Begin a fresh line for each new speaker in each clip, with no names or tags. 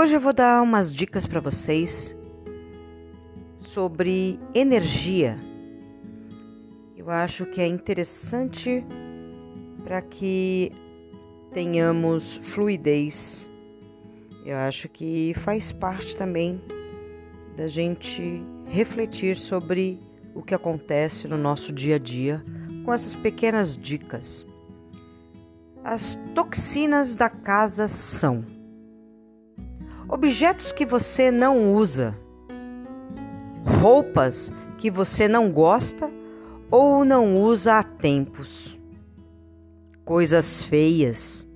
Hoje eu vou dar umas dicas para vocês sobre energia. Eu acho que é interessante para que tenhamos fluidez. Eu acho que faz parte também da gente refletir sobre o que acontece no nosso dia a dia com essas pequenas dicas. As toxinas da casa são objetos que você não usa, roupas que você não gosta ou não usa há tempos, coisas feias,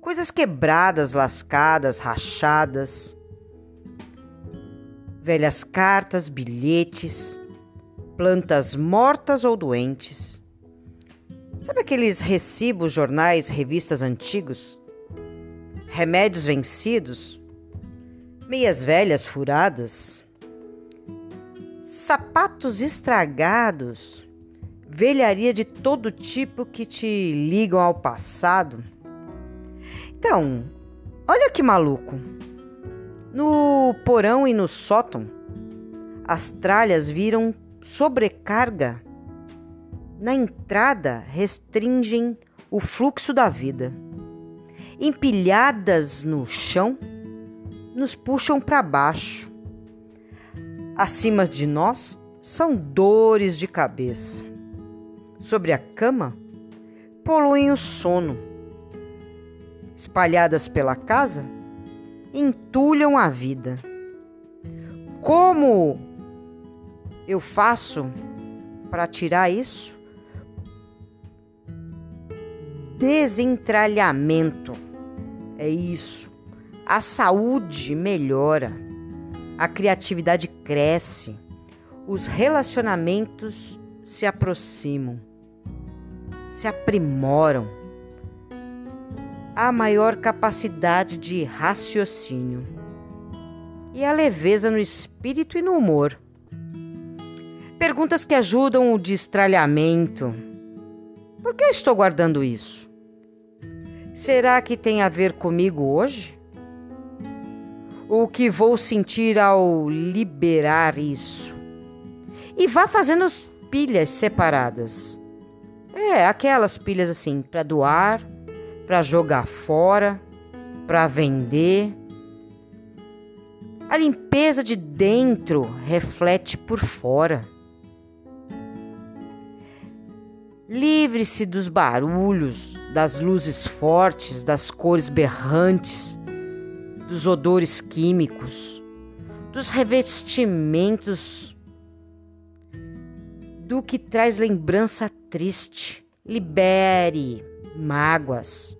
coisas quebradas, lascadas, rachadas, velhas cartas, bilhetes, plantas mortas ou doentes. Sabe aqueles recibos, jornais, revistas antigos? Remédios vencidos? Meias velhas furadas? Sapatos estragados? Velharia de todo tipo que te ligam ao passado? Então, olha que maluco. No porão e no sótão, as tralhas viram sobrecarga na entrada restringem o fluxo da vida. Empilhadas no chão, nos puxam para baixo. Acima de nós são dores de cabeça. Sobre a cama, poluem o sono. Espalhadas pela casa, entulham a vida. Como eu faço para tirar isso? desentralhamento. É isso. A saúde melhora, a criatividade cresce, os relacionamentos se aproximam, se aprimoram. Há maior capacidade de raciocínio e a leveza no espírito e no humor. Perguntas que ajudam o destralhamento. Por que eu estou guardando isso? Será que tem a ver comigo hoje? O que vou sentir ao liberar isso? E vá fazendo as pilhas separadas. É, aquelas pilhas assim, para doar, para jogar fora, para vender. A limpeza de dentro reflete por fora. Livre-se dos barulhos, das luzes fortes, das cores berrantes, dos odores químicos, dos revestimentos, do que traz lembrança triste. Libere mágoas.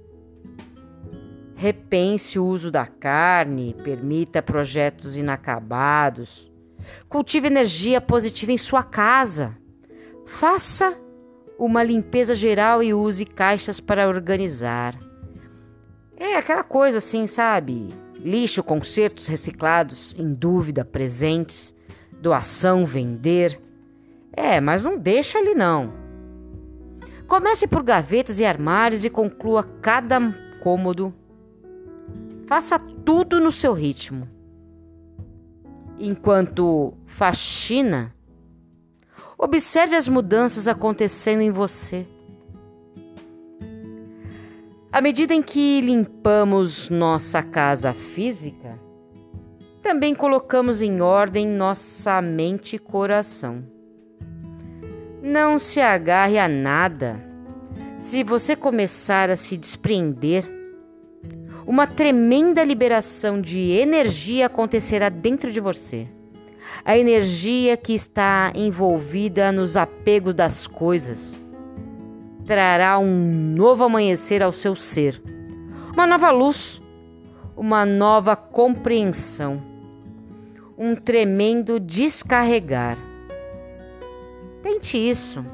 Repense o uso da carne, permita projetos inacabados. Cultive energia positiva em sua casa. Faça uma limpeza geral e use caixas para organizar. É aquela coisa assim, sabe? Lixo, concertos reciclados, em dúvida, presentes, doação, vender. É, mas não deixa ali não. Comece por gavetas e armários e conclua cada cômodo. Faça tudo no seu ritmo. Enquanto faxina, Observe as mudanças acontecendo em você. À medida em que limpamos nossa casa física, também colocamos em ordem nossa mente e coração. Não se agarre a nada. Se você começar a se desprender, uma tremenda liberação de energia acontecerá dentro de você a energia que está envolvida nos apegos das coisas. Trará um novo amanhecer ao seu ser, uma nova luz, uma nova compreensão, um tremendo descarregar. Tente isso.